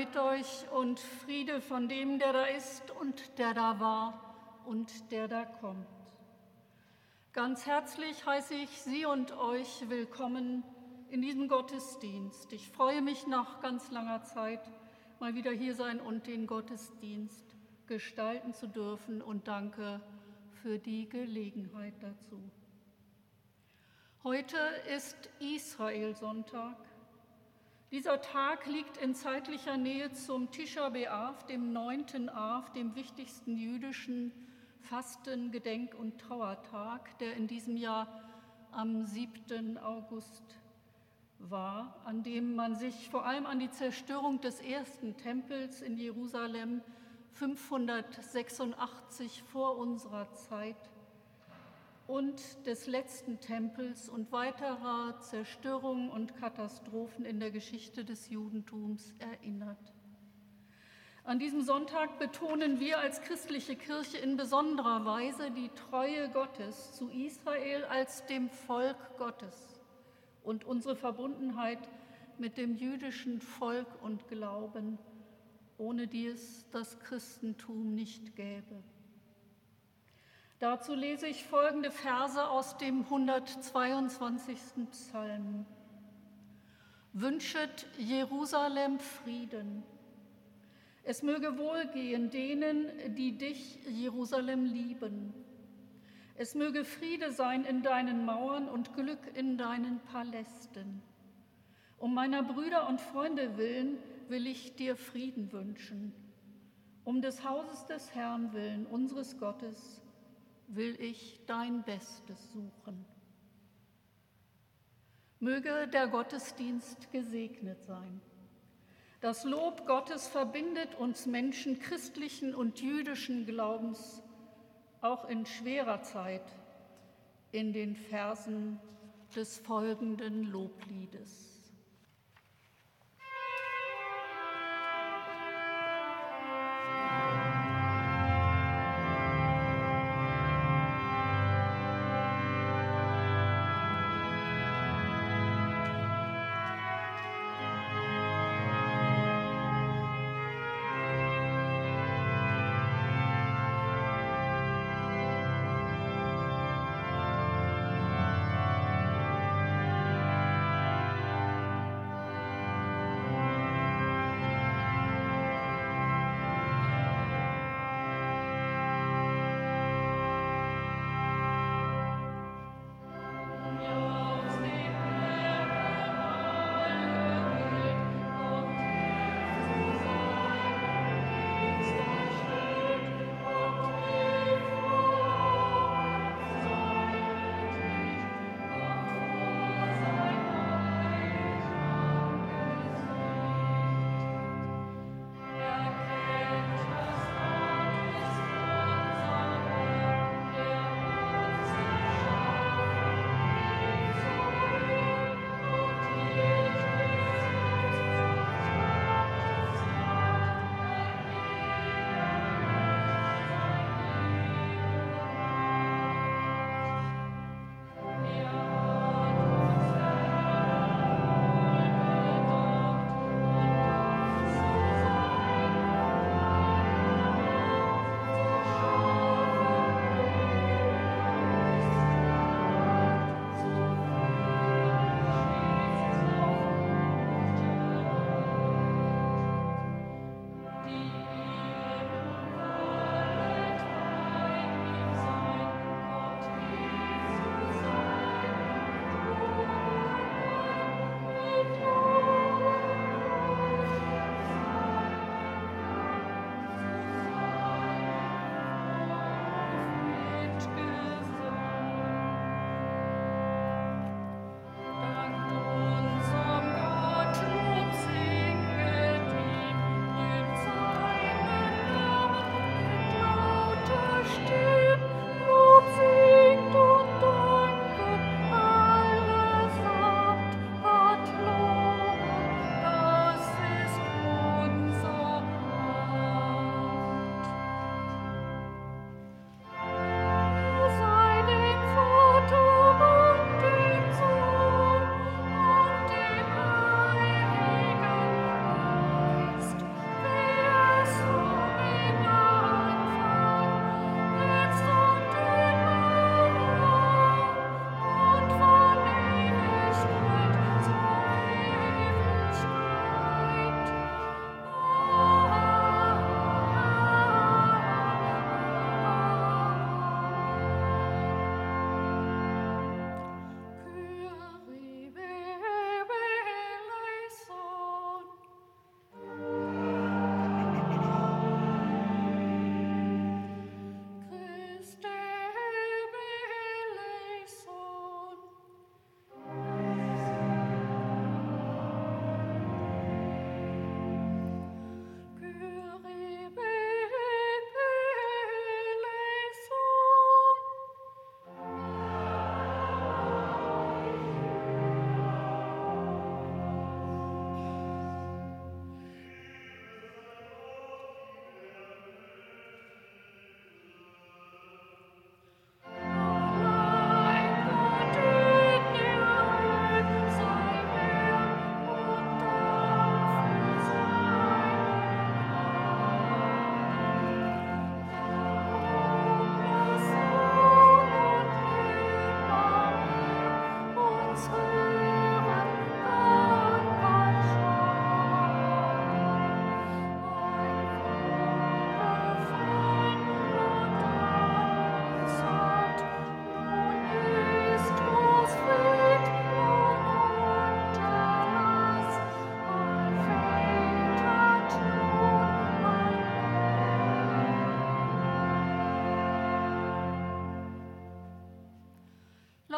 Mit euch und Friede von dem, der da ist und der da war und der da kommt. Ganz herzlich heiße ich Sie und euch willkommen in diesem Gottesdienst. Ich freue mich nach ganz langer Zeit, mal wieder hier sein und den Gottesdienst gestalten zu dürfen und danke für die Gelegenheit dazu. Heute ist Israel-Sonntag. Dieser Tag liegt in zeitlicher Nähe zum Tisha B'Av, dem neunten Av, dem wichtigsten jüdischen Fasten-, Gedenk- und Trauertag, der in diesem Jahr am 7. August war, an dem man sich vor allem an die Zerstörung des ersten Tempels in Jerusalem 586 vor unserer Zeit und des letzten Tempels und weiterer Zerstörungen und Katastrophen in der Geschichte des Judentums erinnert. An diesem Sonntag betonen wir als christliche Kirche in besonderer Weise die Treue Gottes zu Israel als dem Volk Gottes und unsere Verbundenheit mit dem jüdischen Volk und Glauben, ohne die es das Christentum nicht gäbe. Dazu lese ich folgende Verse aus dem 122. Psalm. Wünschet Jerusalem Frieden. Es möge wohlgehen denen, die dich, Jerusalem, lieben. Es möge Friede sein in deinen Mauern und Glück in deinen Palästen. Um meiner Brüder und Freunde willen will ich dir Frieden wünschen. Um des Hauses des Herrn willen, unseres Gottes, will ich dein Bestes suchen. Möge der Gottesdienst gesegnet sein. Das Lob Gottes verbindet uns Menschen christlichen und jüdischen Glaubens auch in schwerer Zeit in den Versen des folgenden Lobliedes.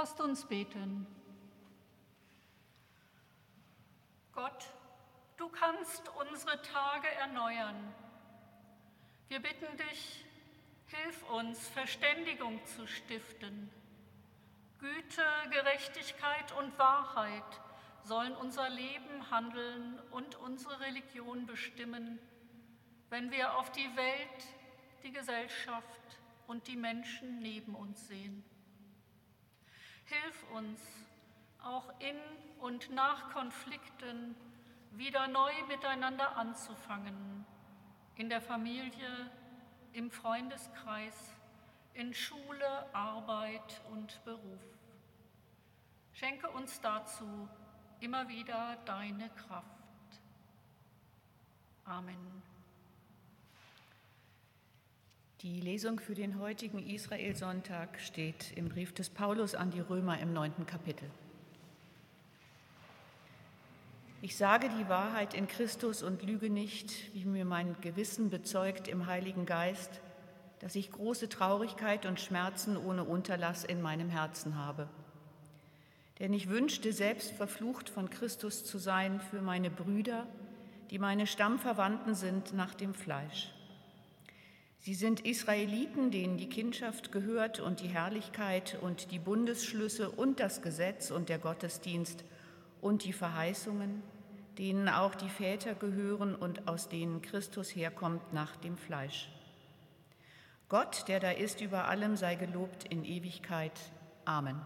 Lasst uns beten. Gott, du kannst unsere Tage erneuern. Wir bitten dich, hilf uns, Verständigung zu stiften. Güte, Gerechtigkeit und Wahrheit sollen unser Leben, Handeln und unsere Religion bestimmen, wenn wir auf die Welt, die Gesellschaft und die Menschen neben uns sehen. Hilf uns, auch in und nach Konflikten wieder neu miteinander anzufangen, in der Familie, im Freundeskreis, in Schule, Arbeit und Beruf. Schenke uns dazu immer wieder deine Kraft. Amen. Die Lesung für den heutigen Israelsonntag steht im Brief des Paulus an die Römer im neunten Kapitel. Ich sage die Wahrheit in Christus und lüge nicht, wie mir mein Gewissen bezeugt im Heiligen Geist, dass ich große Traurigkeit und Schmerzen ohne Unterlass in meinem Herzen habe. Denn ich wünschte selbst verflucht von Christus zu sein für meine Brüder, die meine Stammverwandten sind nach dem Fleisch Sie sind Israeliten, denen die Kindschaft gehört und die Herrlichkeit und die Bundesschlüsse und das Gesetz und der Gottesdienst und die Verheißungen, denen auch die Väter gehören und aus denen Christus herkommt nach dem Fleisch. Gott, der da ist über allem, sei gelobt in Ewigkeit. Amen.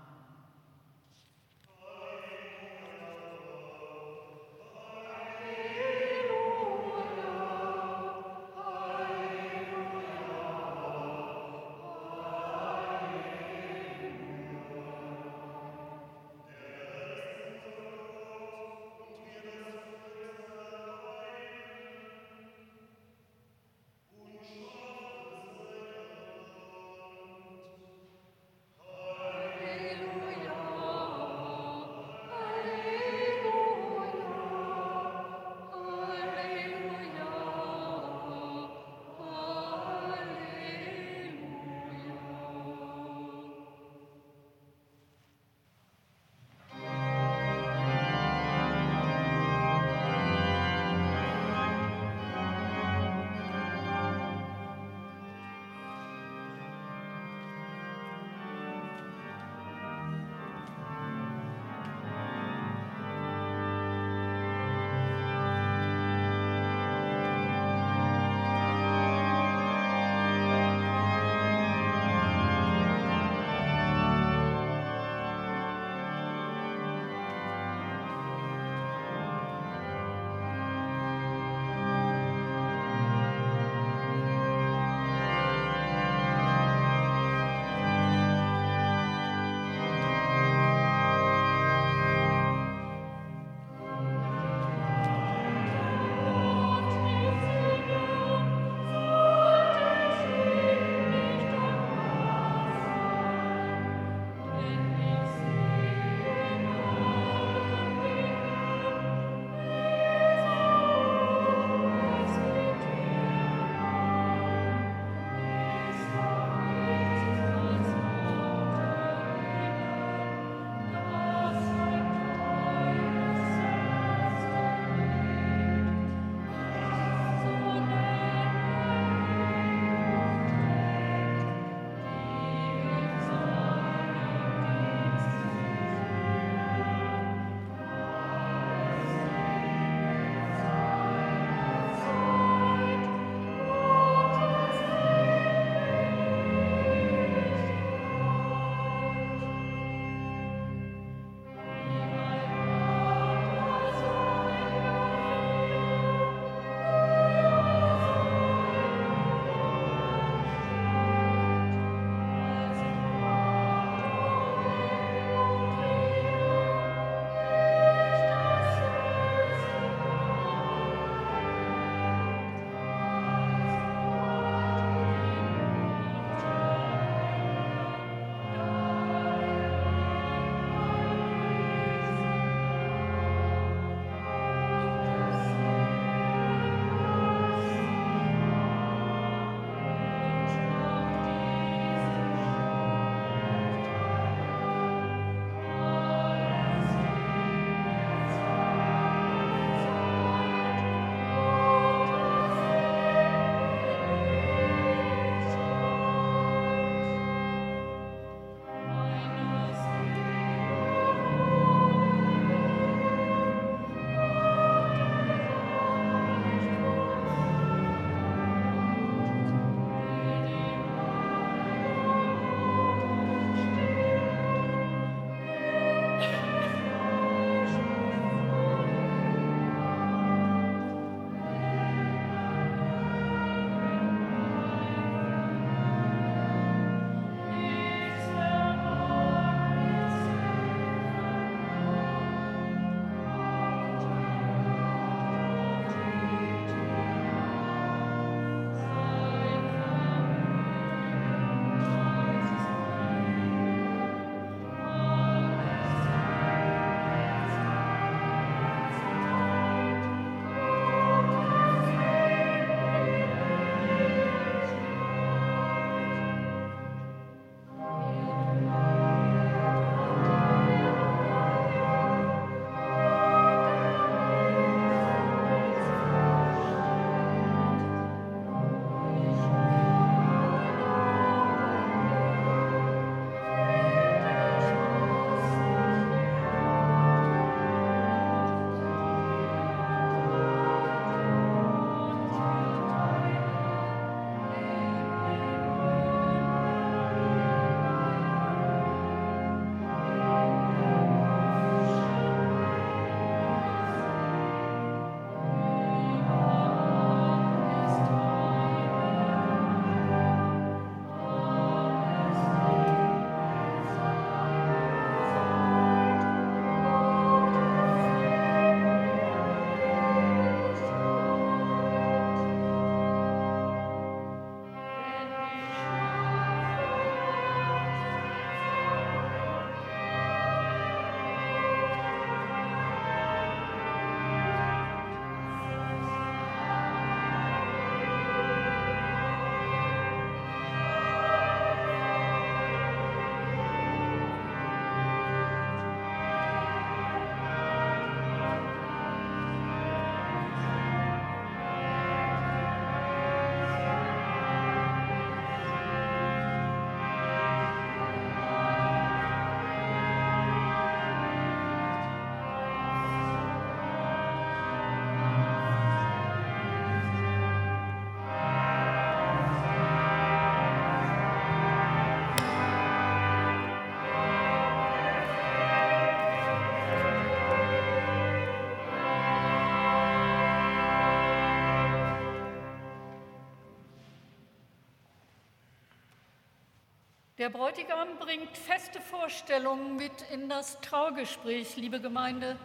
Der Bräutigam bringt feste Vorstellungen mit in das Traugespräch, liebe Gemeinde.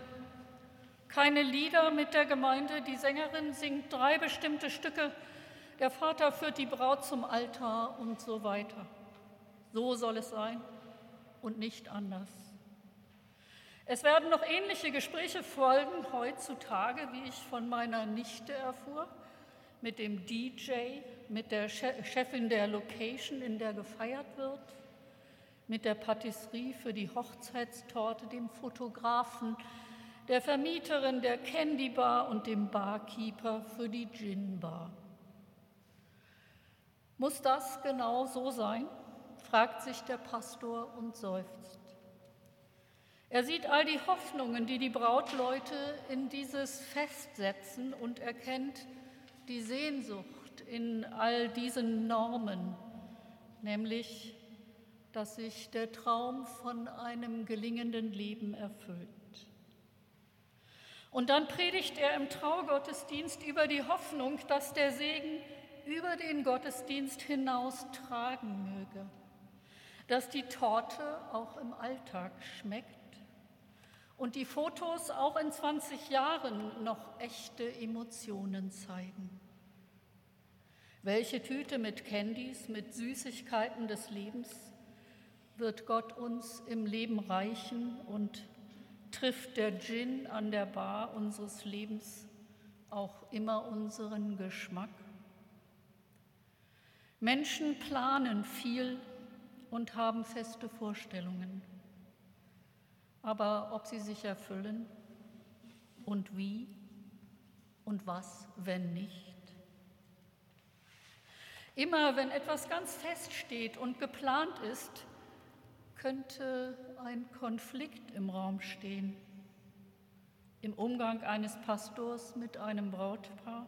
Keine Lieder mit der Gemeinde, die Sängerin singt drei bestimmte Stücke, der Vater führt die Braut zum Altar und so weiter. So soll es sein und nicht anders. Es werden noch ähnliche Gespräche folgen heutzutage, wie ich von meiner Nichte erfuhr, mit dem DJ, mit der Chefin der Location, in der gefeiert wird, mit der Patisserie für die Hochzeitstorte, dem Fotografen, der Vermieterin der Candy Bar und dem Barkeeper für die Gin Bar. Muss das genau so sein? fragt sich der Pastor und seufzt. Er sieht all die Hoffnungen, die die Brautleute in dieses Fest setzen und erkennt die Sehnsucht in all diesen Normen, nämlich, dass sich der Traum von einem gelingenden Leben erfüllt. Und dann predigt er im Traugottesdienst über die Hoffnung, dass der Segen über den Gottesdienst hinaus tragen möge, dass die Torte auch im Alltag schmeckt und die Fotos auch in 20 Jahren noch echte Emotionen zeigen. Welche Tüte mit Candies, mit Süßigkeiten des Lebens wird Gott uns im Leben reichen und trifft der Gin an der Bar unseres Lebens auch immer unseren Geschmack? Menschen planen viel und haben feste Vorstellungen. Aber ob sie sich erfüllen und wie und was, wenn nicht? Immer wenn etwas ganz feststeht und geplant ist, könnte ein Konflikt im Raum stehen. Im Umgang eines Pastors mit einem Brautpaar,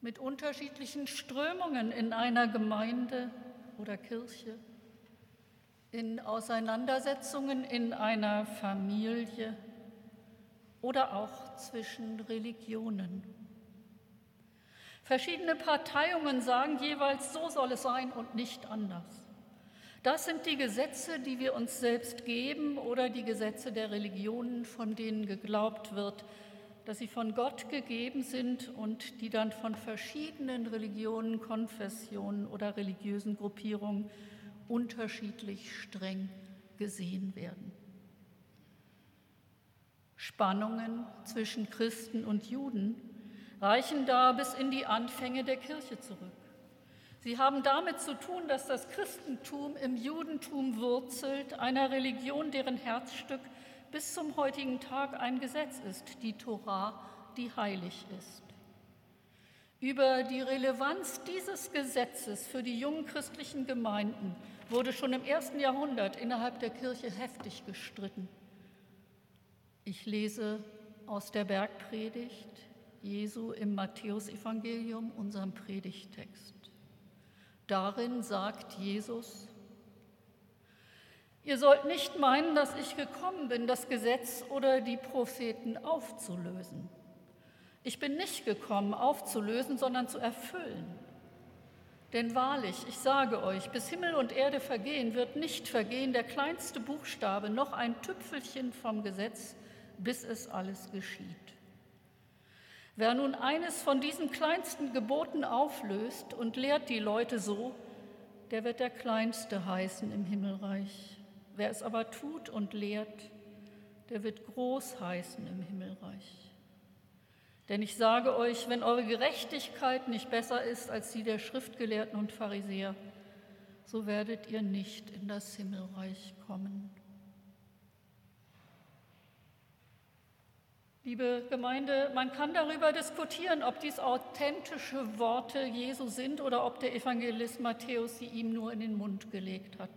mit unterschiedlichen Strömungen in einer Gemeinde oder Kirche in Auseinandersetzungen in einer Familie oder auch zwischen Religionen. Verschiedene Parteiungen sagen jeweils, so soll es sein und nicht anders. Das sind die Gesetze, die wir uns selbst geben oder die Gesetze der Religionen, von denen geglaubt wird, dass sie von Gott gegeben sind und die dann von verschiedenen Religionen, Konfessionen oder religiösen Gruppierungen unterschiedlich streng gesehen werden. Spannungen zwischen Christen und Juden reichen da bis in die Anfänge der Kirche zurück. Sie haben damit zu tun, dass das Christentum im Judentum wurzelt, einer Religion, deren Herzstück bis zum heutigen Tag ein Gesetz ist, die Torah, die heilig ist. Über die Relevanz dieses Gesetzes für die jungen christlichen Gemeinden wurde schon im ersten Jahrhundert innerhalb der Kirche heftig gestritten. Ich lese aus der Bergpredigt Jesu im Matthäusevangelium, unserem Predigtext. Darin sagt Jesus, Ihr sollt nicht meinen, dass ich gekommen bin, das Gesetz oder die Propheten aufzulösen. Ich bin nicht gekommen, aufzulösen, sondern zu erfüllen. Denn wahrlich, ich sage euch, bis Himmel und Erde vergehen, wird nicht vergehen der kleinste Buchstabe, noch ein Tüpfelchen vom Gesetz, bis es alles geschieht. Wer nun eines von diesen kleinsten Geboten auflöst und lehrt die Leute so, der wird der Kleinste heißen im Himmelreich. Wer es aber tut und lehrt, der wird groß heißen im Himmelreich. Denn ich sage euch, wenn eure Gerechtigkeit nicht besser ist als die der Schriftgelehrten und Pharisäer, so werdet ihr nicht in das Himmelreich kommen. Liebe Gemeinde, man kann darüber diskutieren, ob dies authentische Worte Jesu sind oder ob der Evangelist Matthäus sie ihm nur in den Mund gelegt hat.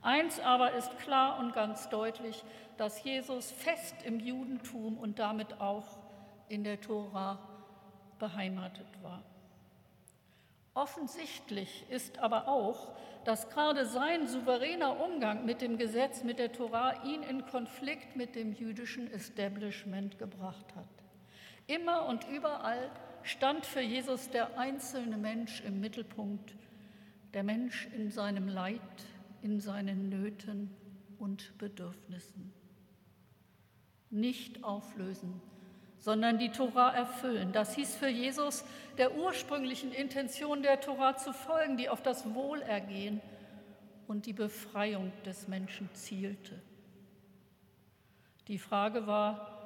Eins aber ist klar und ganz deutlich, dass Jesus fest im Judentum und damit auch in der Tora beheimatet war. Offensichtlich ist aber auch, dass gerade sein souveräner Umgang mit dem Gesetz, mit der Tora, ihn in Konflikt mit dem jüdischen Establishment gebracht hat. Immer und überall stand für Jesus der einzelne Mensch im Mittelpunkt, der Mensch in seinem Leid, in seinen Nöten und Bedürfnissen. Nicht auflösen, sondern die Tora erfüllen. Das hieß für Jesus, der ursprünglichen Intention der Tora zu folgen, die auf das Wohlergehen und die Befreiung des Menschen zielte. Die Frage war,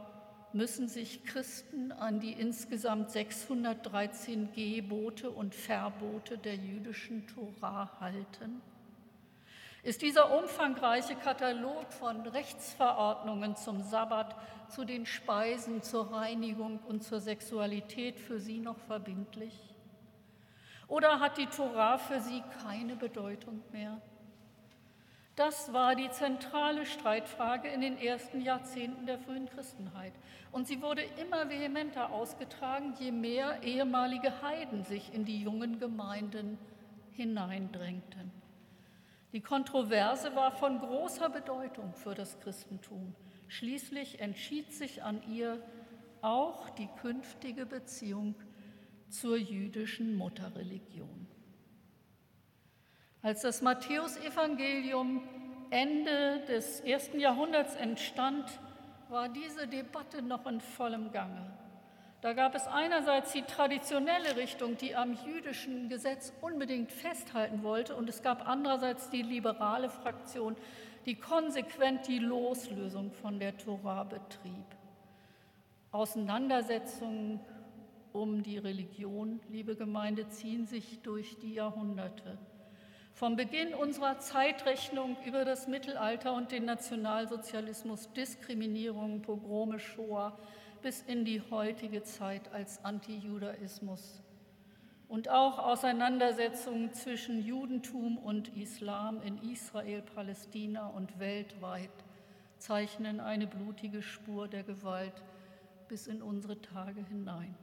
müssen sich Christen an die insgesamt 613 Gebote und Verbote der jüdischen Tora halten? Ist dieser umfangreiche Katalog von Rechtsverordnungen zum Sabbat, zu den Speisen, zur Reinigung und zur Sexualität für Sie noch verbindlich? Oder hat die Tora für Sie keine Bedeutung mehr? Das war die zentrale Streitfrage in den ersten Jahrzehnten der frühen Christenheit. Und sie wurde immer vehementer ausgetragen, je mehr ehemalige Heiden sich in die jungen Gemeinden hineindrängten. Die Kontroverse war von großer Bedeutung für das Christentum. Schließlich entschied sich an ihr auch die künftige Beziehung zur jüdischen Mutterreligion. Als das Matthäusevangelium Ende des ersten Jahrhunderts entstand, war diese Debatte noch in vollem Gange. Da gab es einerseits die traditionelle Richtung, die am jüdischen Gesetz unbedingt festhalten wollte, und es gab andererseits die liberale Fraktion, die konsequent die Loslösung von der Tora betrieb. Auseinandersetzungen um die Religion, liebe Gemeinde, ziehen sich durch die Jahrhunderte. Vom Beginn unserer Zeitrechnung über das Mittelalter und den Nationalsozialismus, Diskriminierung, Pogrome, Shoah bis in die heutige Zeit als Antijudaismus und auch Auseinandersetzungen zwischen Judentum und Islam in Israel, Palästina und weltweit zeichnen eine blutige Spur der Gewalt bis in unsere Tage hinein.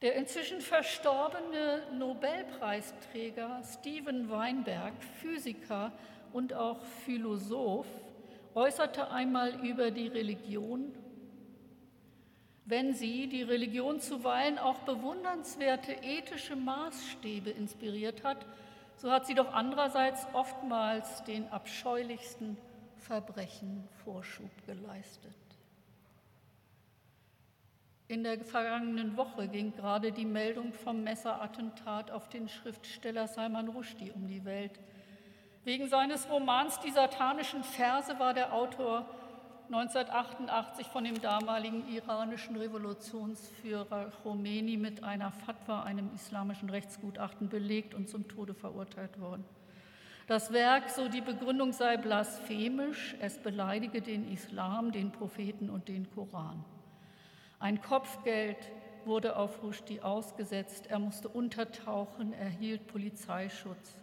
Der inzwischen verstorbene Nobelpreisträger Steven Weinberg, Physiker und auch Philosoph, äußerte einmal über die Religion, wenn sie, die Religion zuweilen auch bewundernswerte ethische Maßstäbe inspiriert hat, so hat sie doch andererseits oftmals den abscheulichsten Verbrechen Vorschub geleistet. In der vergangenen Woche ging gerade die Meldung vom Messerattentat auf den Schriftsteller Salman Rushdie um die Welt. Wegen seines Romans Die satanischen Verse war der Autor 1988 von dem damaligen iranischen Revolutionsführer Khomeini mit einer Fatwa, einem islamischen Rechtsgutachten, belegt und zum Tode verurteilt worden. Das Werk, so die Begründung sei blasphemisch, es beleidige den Islam, den Propheten und den Koran. Ein Kopfgeld wurde auf Rushdie ausgesetzt. Er musste untertauchen, erhielt Polizeischutz.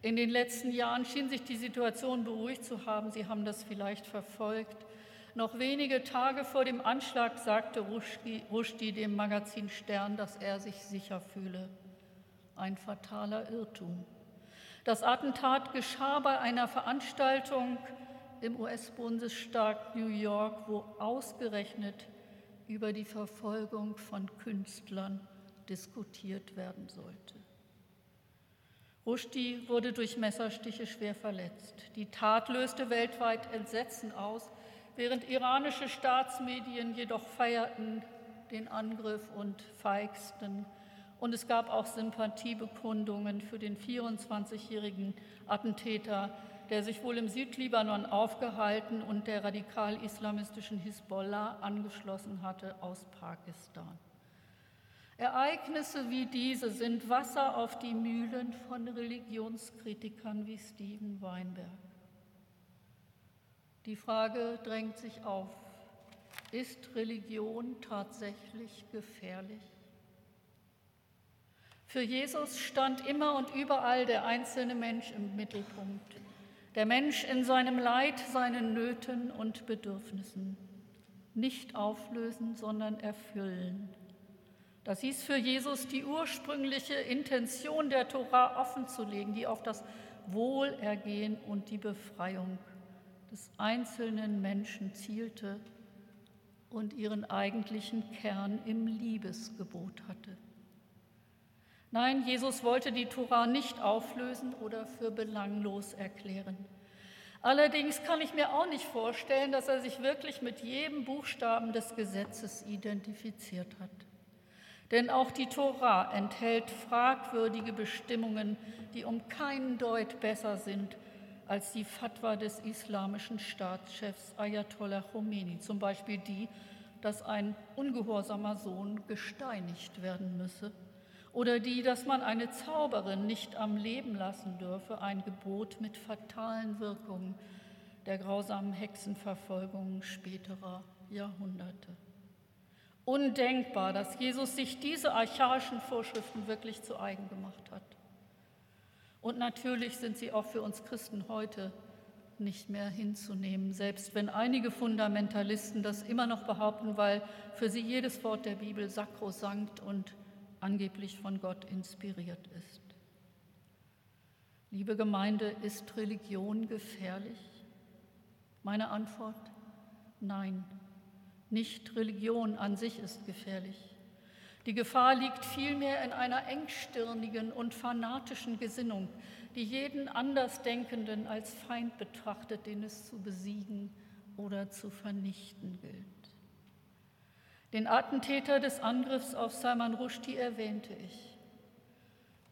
In den letzten Jahren schien sich die Situation beruhigt zu haben. Sie haben das vielleicht verfolgt. Noch wenige Tage vor dem Anschlag sagte Rushdie dem Magazin Stern, dass er sich sicher fühle. Ein fataler Irrtum. Das Attentat geschah bei einer Veranstaltung im US-Bundesstaat New York, wo ausgerechnet über die Verfolgung von Künstlern diskutiert werden sollte. Rushdie wurde durch Messerstiche schwer verletzt. Die Tat löste weltweit Entsetzen aus, während iranische Staatsmedien jedoch feierten den Angriff und feigsten. Und es gab auch Sympathiebekundungen für den 24-jährigen Attentäter, der sich wohl im Südlibanon aufgehalten und der radikal-islamistischen Hisbollah angeschlossen hatte aus Pakistan. Ereignisse wie diese sind Wasser auf die Mühlen von Religionskritikern wie Steven Weinberg. Die Frage drängt sich auf, ist Religion tatsächlich gefährlich? Für Jesus stand immer und überall der einzelne Mensch im Mittelpunkt. Der Mensch in seinem Leid, seinen Nöten und Bedürfnissen. Nicht auflösen, sondern erfüllen. Das hieß für Jesus, die ursprüngliche Intention der Tora offenzulegen, die auf das Wohlergehen und die Befreiung des einzelnen Menschen zielte und ihren eigentlichen Kern im Liebesgebot hatte. Nein, Jesus wollte die Tora nicht auflösen oder für belanglos erklären. Allerdings kann ich mir auch nicht vorstellen, dass er sich wirklich mit jedem Buchstaben des Gesetzes identifiziert hat. Denn auch die Tora enthält fragwürdige Bestimmungen, die um keinen Deut besser sind als die Fatwa des islamischen Staatschefs Ayatollah Khomeini, zum Beispiel die, dass ein ungehorsamer Sohn gesteinigt werden müsse oder die, dass man eine Zauberin nicht am Leben lassen dürfe, ein Gebot mit fatalen Wirkungen der grausamen Hexenverfolgung späterer Jahrhunderte. Undenkbar, dass Jesus sich diese archaischen Vorschriften wirklich zu eigen gemacht hat. Und natürlich sind sie auch für uns Christen heute nicht mehr hinzunehmen, selbst wenn einige Fundamentalisten das immer noch behaupten, weil für sie jedes Wort der Bibel sakrosankt und angeblich von Gott inspiriert ist. Liebe Gemeinde, ist Religion gefährlich? Meine Antwort, nein, nicht Religion an sich ist gefährlich. Die Gefahr liegt vielmehr in einer engstirnigen und fanatischen Gesinnung, die jeden Andersdenkenden als Feind betrachtet, den es zu besiegen oder zu vernichten gilt. Den Attentäter des Angriffs auf Salman Rushdie erwähnte ich.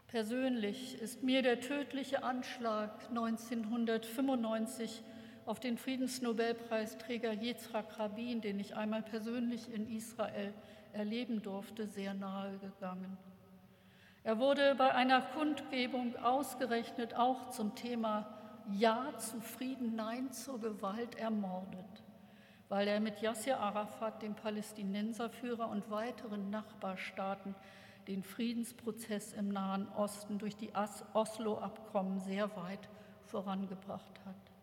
Persönlich ist mir der tödliche Anschlag 1995 auf den Friedensnobelpreisträger Yitzhak Rabin, den ich einmal persönlich in Israel erleben durfte, sehr nahe gegangen. Er wurde bei einer Kundgebung ausgerechnet auch zum Thema Ja zu Frieden, Nein zur Gewalt ermordet weil er mit Yasser Arafat, dem Palästinenserführer und weiteren Nachbarstaaten den Friedensprozess im Nahen Osten durch die Oslo-Abkommen sehr weit vorangebracht hat.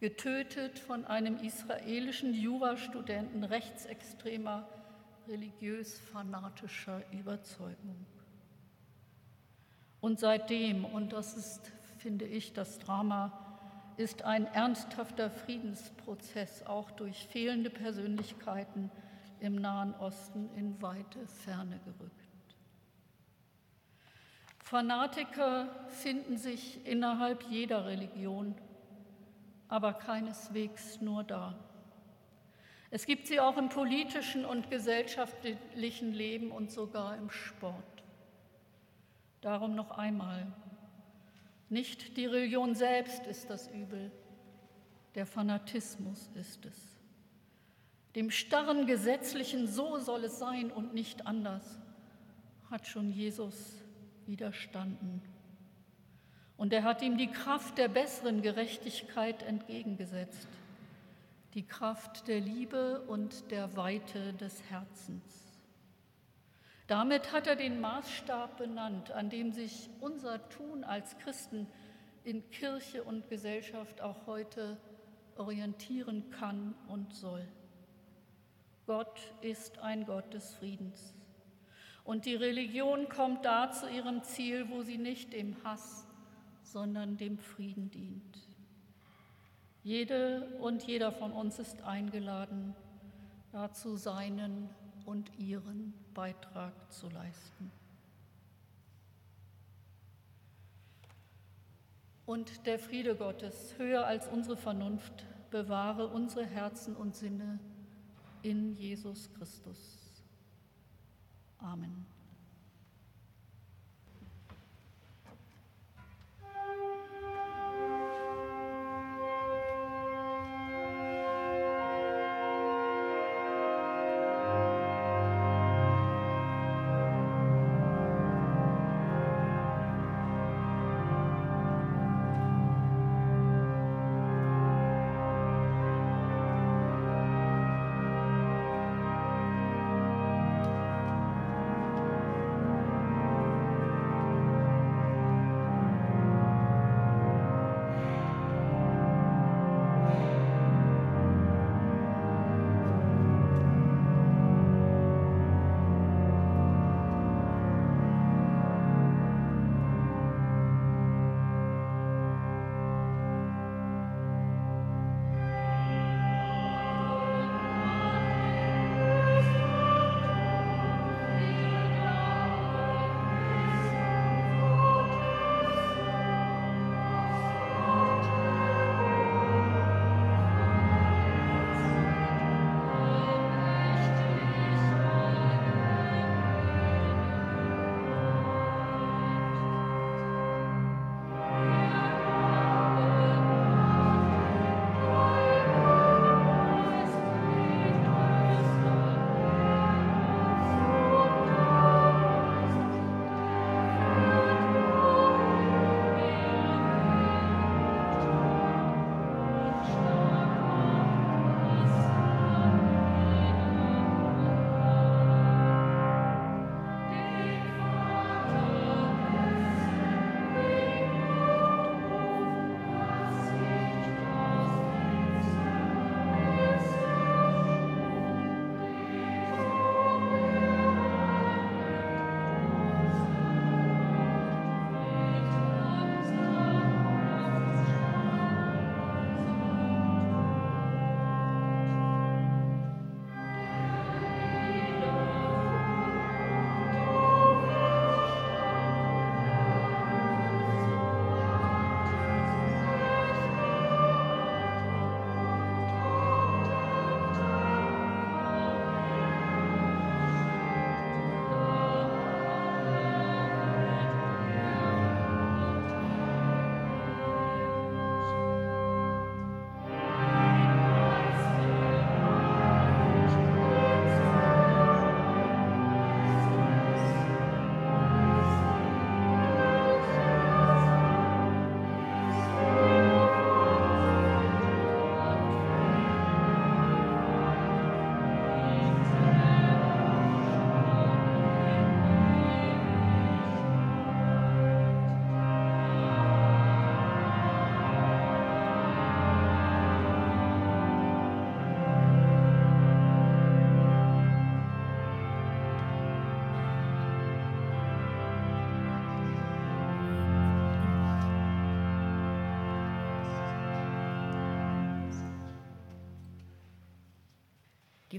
Getötet von einem israelischen Jurastudenten rechtsextremer, religiös-fanatischer Überzeugung. Und seitdem, und das ist, finde ich, das Drama ist ein ernsthafter Friedensprozess auch durch fehlende Persönlichkeiten im Nahen Osten in weite Ferne gerückt. Fanatiker finden sich innerhalb jeder Religion, aber keineswegs nur da. Es gibt sie auch im politischen und gesellschaftlichen Leben und sogar im Sport. Darum noch einmal, nicht die Religion selbst ist das Übel, der Fanatismus ist es. Dem starren gesetzlichen So soll es sein und nicht anders hat schon Jesus widerstanden. Und er hat ihm die Kraft der besseren Gerechtigkeit entgegengesetzt, die Kraft der Liebe und der Weite des Herzens. Damit hat er den Maßstab benannt, an dem sich unser Tun als Christen in Kirche und Gesellschaft auch heute orientieren kann und soll. Gott ist ein Gott des Friedens. Und die Religion kommt da zu ihrem Ziel, wo sie nicht dem Hass, sondern dem Frieden dient. Jede und jeder von uns ist eingeladen, dazu seinen und ihren Beitrag zu leisten. Und der Friede Gottes, höher als unsere Vernunft, bewahre unsere Herzen und Sinne in Jesus Christus. Amen.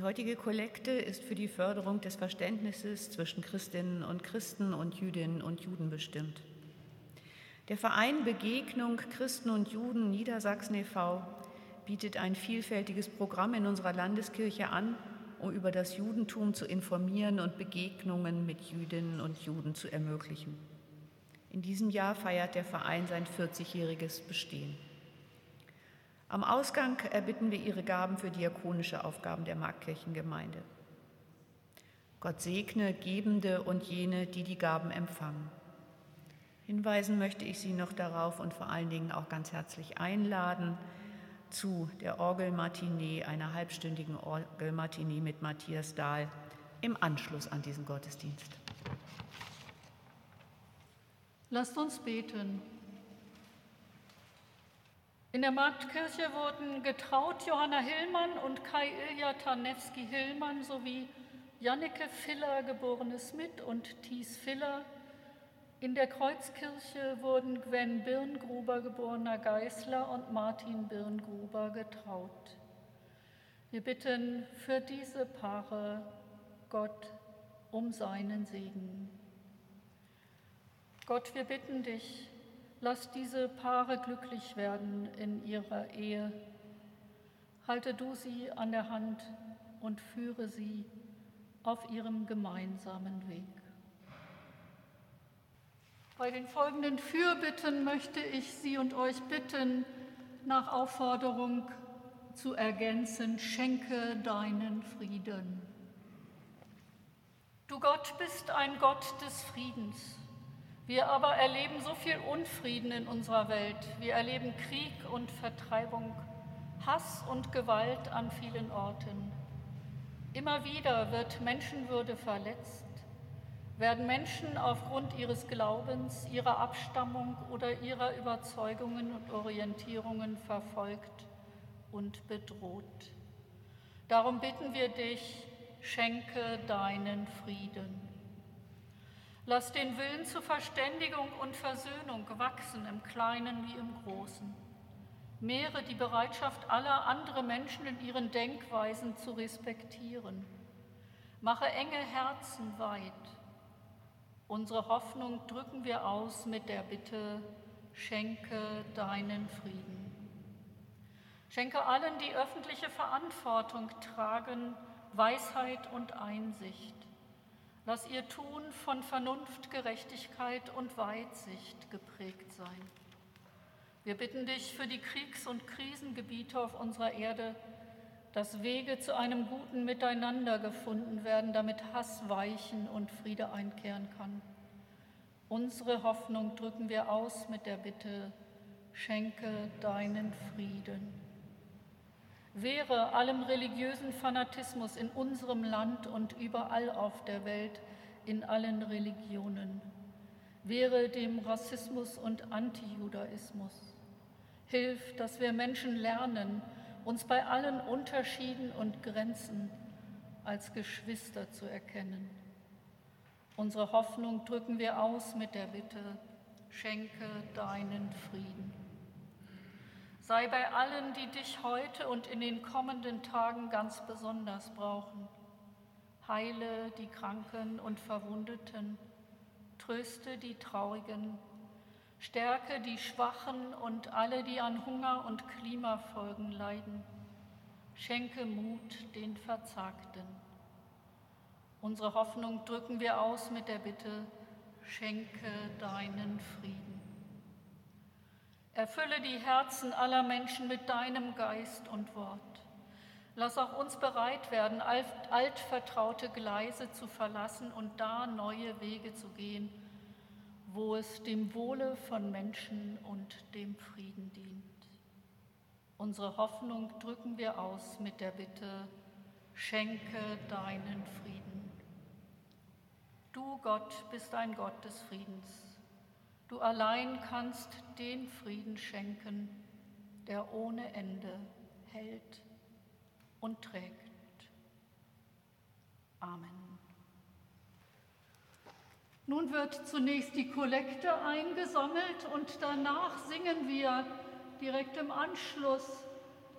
Die heutige Kollekte ist für die Förderung des Verständnisses zwischen Christinnen und Christen und Jüdinnen und Juden bestimmt. Der Verein Begegnung Christen und Juden Niedersachsen e.V. bietet ein vielfältiges Programm in unserer Landeskirche an, um über das Judentum zu informieren und Begegnungen mit Jüdinnen und Juden zu ermöglichen. In diesem Jahr feiert der Verein sein 40-jähriges Bestehen. Am Ausgang erbitten wir Ihre Gaben für diakonische Aufgaben der Markkirchengemeinde. Gott segne Gebende und jene, die die Gaben empfangen. Hinweisen möchte ich Sie noch darauf und vor allen Dingen auch ganz herzlich einladen zu der Orgelmatinee, einer halbstündigen Orgelmatinee mit Matthias Dahl im Anschluss an diesen Gottesdienst. Lasst uns beten. In der Marktkirche wurden getraut Johanna Hillmann und Kai Ilja Tarnewski-Hillmann sowie Janneke Filler, geborene Smith und Thies Filler. In der Kreuzkirche wurden Gwen Birngruber, geborener Geißler und Martin Birngruber getraut. Wir bitten für diese Paare Gott um seinen Segen. Gott, wir bitten dich, Lass diese Paare glücklich werden in ihrer Ehe. Halte du sie an der Hand und führe sie auf ihrem gemeinsamen Weg. Bei den folgenden Fürbitten möchte ich Sie und euch bitten, nach Aufforderung zu ergänzen, schenke deinen Frieden. Du Gott bist ein Gott des Friedens. Wir aber erleben so viel Unfrieden in unserer Welt. Wir erleben Krieg und Vertreibung, Hass und Gewalt an vielen Orten. Immer wieder wird Menschenwürde verletzt, werden Menschen aufgrund ihres Glaubens, ihrer Abstammung oder ihrer Überzeugungen und Orientierungen verfolgt und bedroht. Darum bitten wir dich, schenke deinen Frieden. Lass den Willen zur Verständigung und Versöhnung wachsen im Kleinen wie im Großen. Mehre die Bereitschaft aller andere Menschen in ihren Denkweisen zu respektieren. Mache enge Herzen weit. Unsere Hoffnung drücken wir aus mit der Bitte, schenke deinen Frieden. Schenke allen, die öffentliche Verantwortung tragen, Weisheit und Einsicht. Lass ihr Tun von Vernunft, Gerechtigkeit und Weitsicht geprägt sein. Wir bitten dich für die Kriegs- und Krisengebiete auf unserer Erde, dass Wege zu einem guten Miteinander gefunden werden, damit Hass weichen und Friede einkehren kann. Unsere Hoffnung drücken wir aus mit der Bitte, schenke deinen Frieden. Wehre allem religiösen Fanatismus in unserem Land und überall auf der Welt, in allen Religionen. Wehre dem Rassismus und Antijudaismus. Hilf, dass wir Menschen lernen, uns bei allen Unterschieden und Grenzen als Geschwister zu erkennen. Unsere Hoffnung drücken wir aus mit der Bitte, schenke deinen Frieden. Sei bei allen, die dich heute und in den kommenden Tagen ganz besonders brauchen. Heile die Kranken und Verwundeten, tröste die Traurigen, stärke die Schwachen und alle, die an Hunger und Klimafolgen leiden. Schenke Mut den Verzagten. Unsere Hoffnung drücken wir aus mit der Bitte, schenke deinen Frieden. Erfülle die Herzen aller Menschen mit deinem Geist und Wort. Lass auch uns bereit werden, altvertraute Gleise zu verlassen und da neue Wege zu gehen, wo es dem Wohle von Menschen und dem Frieden dient. Unsere Hoffnung drücken wir aus mit der Bitte, schenke deinen Frieden. Du Gott bist ein Gott des Friedens. Du allein kannst den Frieden schenken, der ohne Ende hält und trägt. Amen. Nun wird zunächst die Kollekte eingesammelt und danach singen wir direkt im Anschluss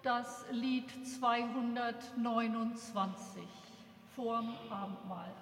das Lied 229 vorm Abendmahl.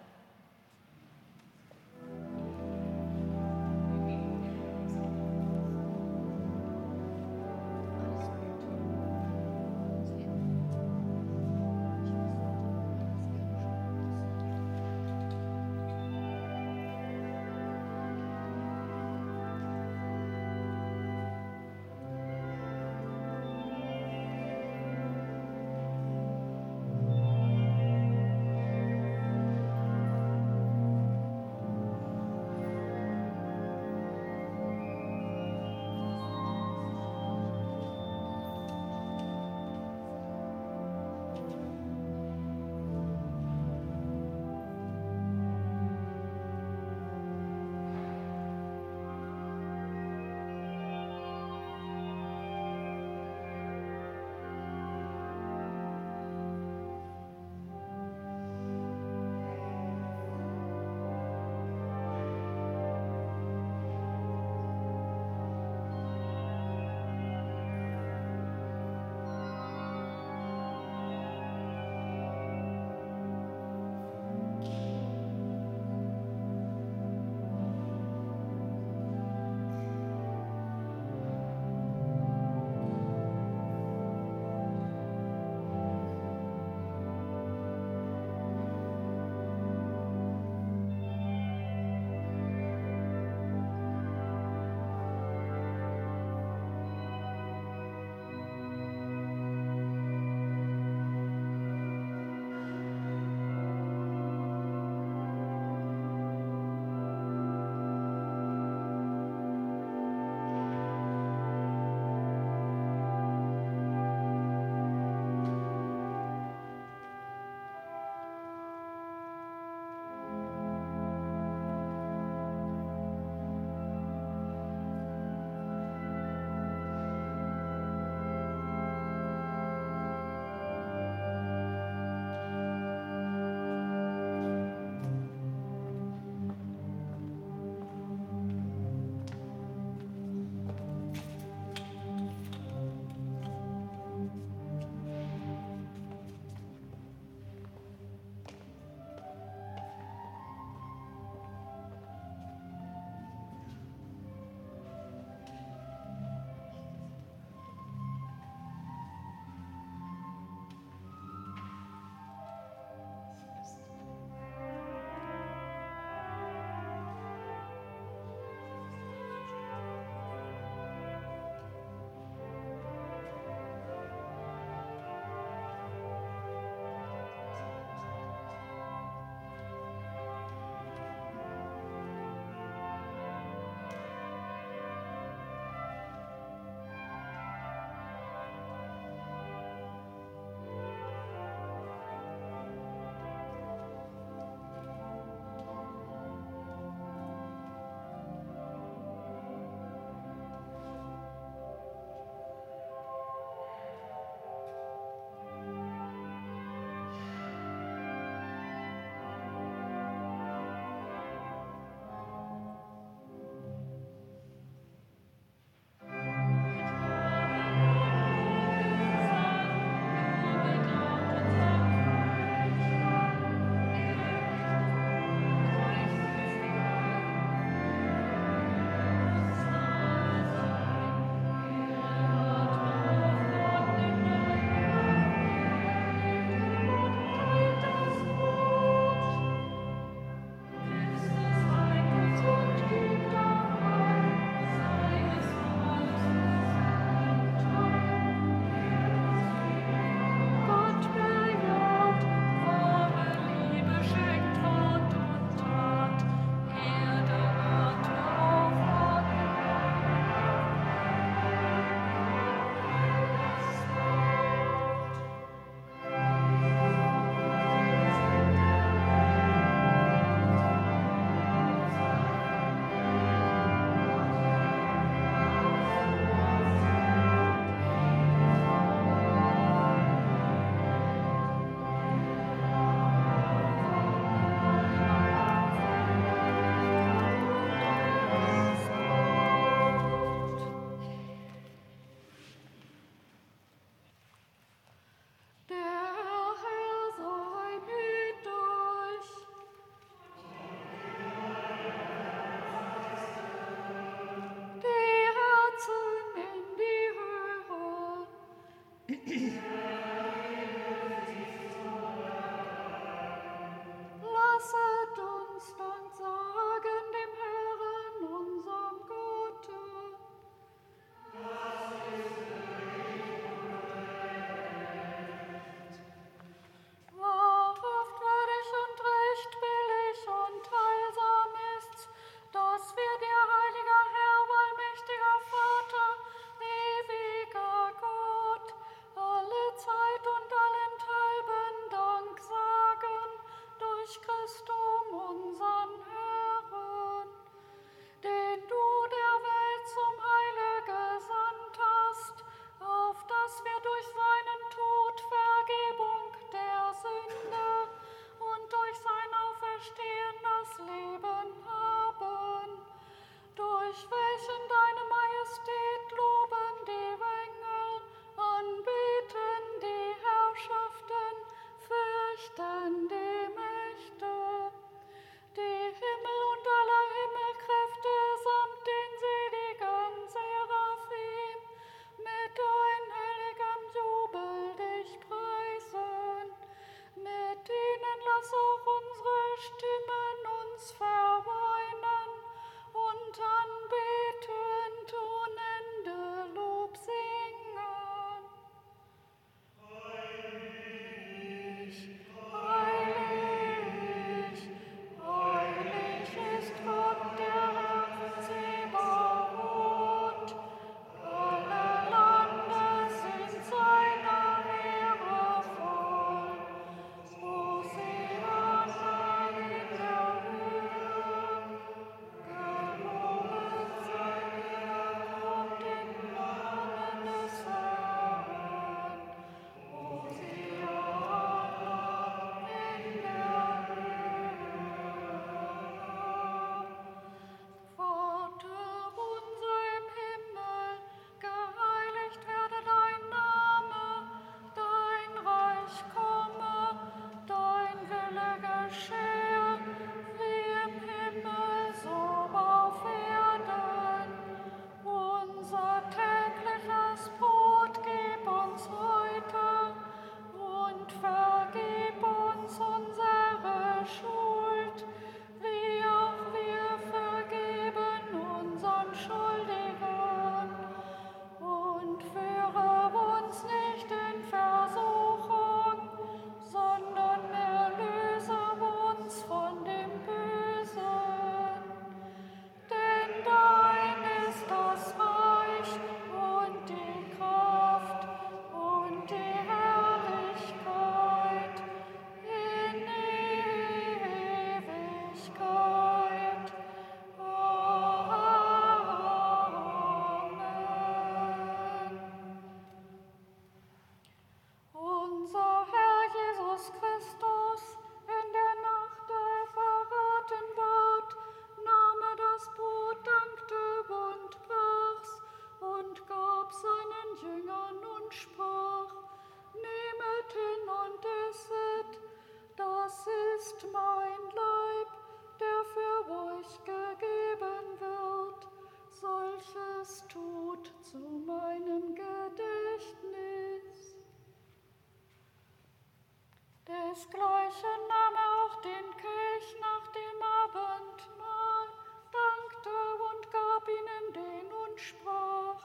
Desgleichen nahm er auch den Kelch nach dem Abendmahl, dankte und gab ihnen den und sprach,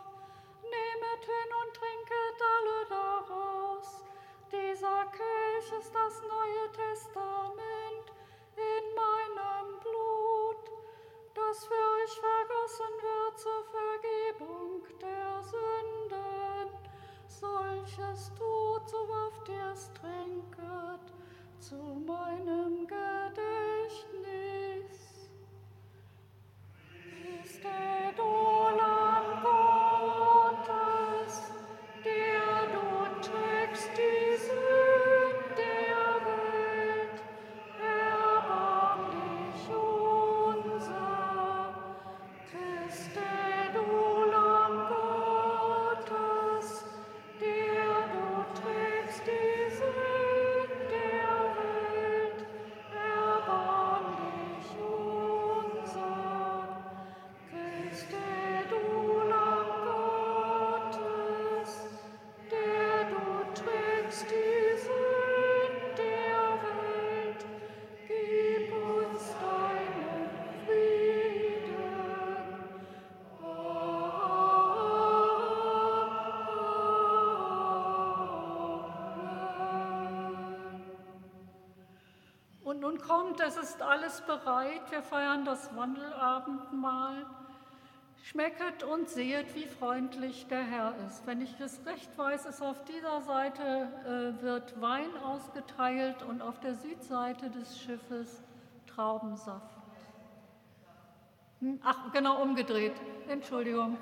Nehmet hin und trinket alle daraus. Dieser Kelch ist das Neue Testament in meinem Blut, das für euch vergossen wird zur Vergebung der Sünden. Solches tut, nun kommt, es ist alles bereit. Wir feiern das Wandelabendmahl. Schmecket und sehet, wie freundlich der Herr ist. Wenn ich es recht weiß, ist auf dieser Seite äh, wird Wein ausgeteilt und auf der Südseite des Schiffes Traubensaft. Hm? Ach, genau umgedreht. Entschuldigung.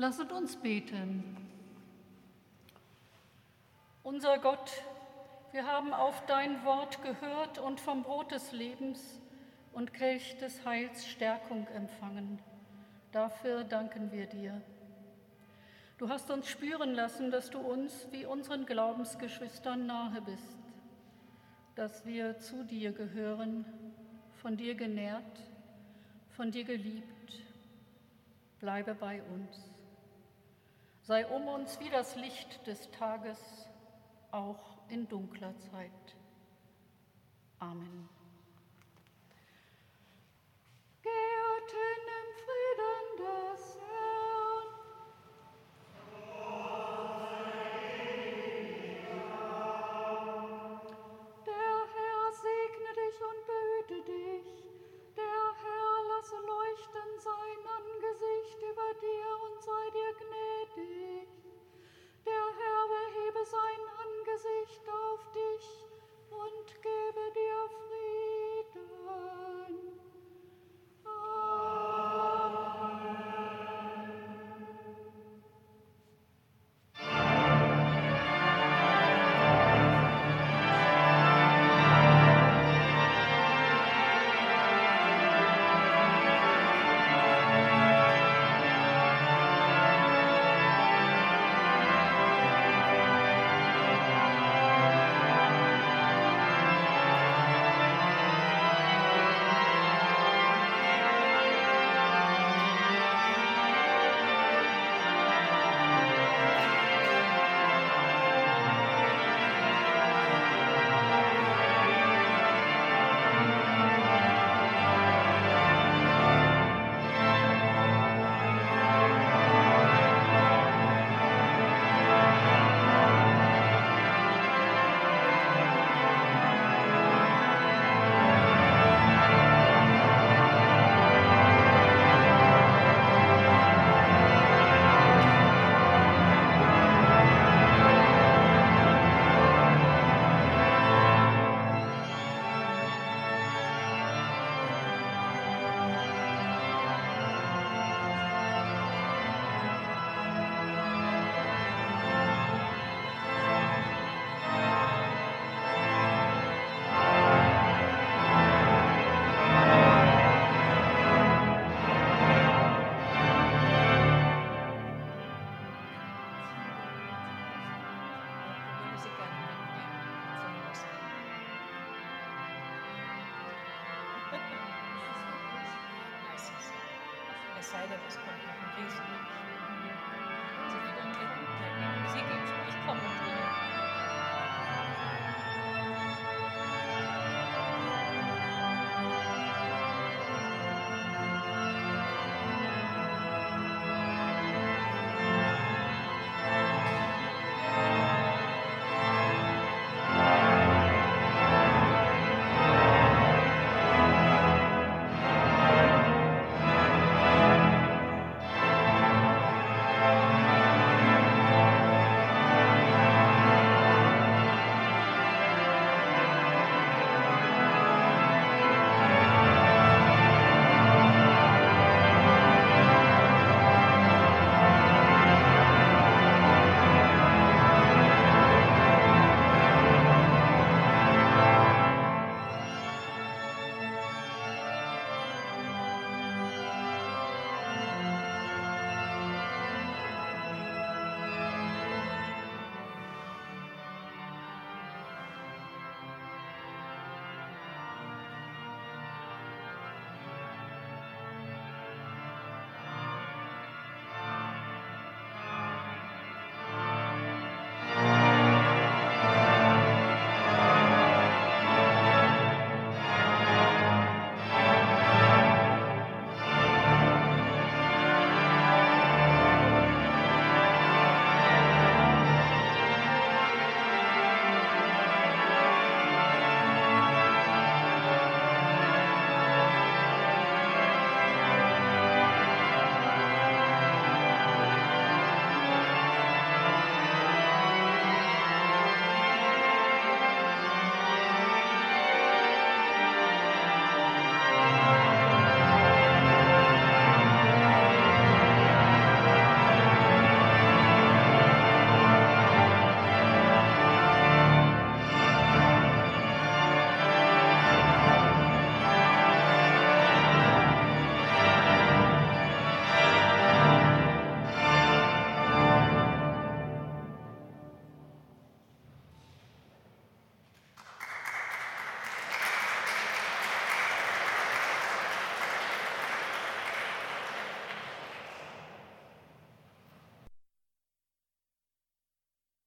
Lasset uns beten. Unser Gott, wir haben auf dein Wort gehört und vom Brot des Lebens und Kelch des Heils Stärkung empfangen. Dafür danken wir dir. Du hast uns spüren lassen, dass du uns wie unseren Glaubensgeschwistern nahe bist, dass wir zu dir gehören, von dir genährt, von dir geliebt. Bleibe bei uns. Sei um uns wie das Licht des Tages, auch in dunkler Zeit. Amen.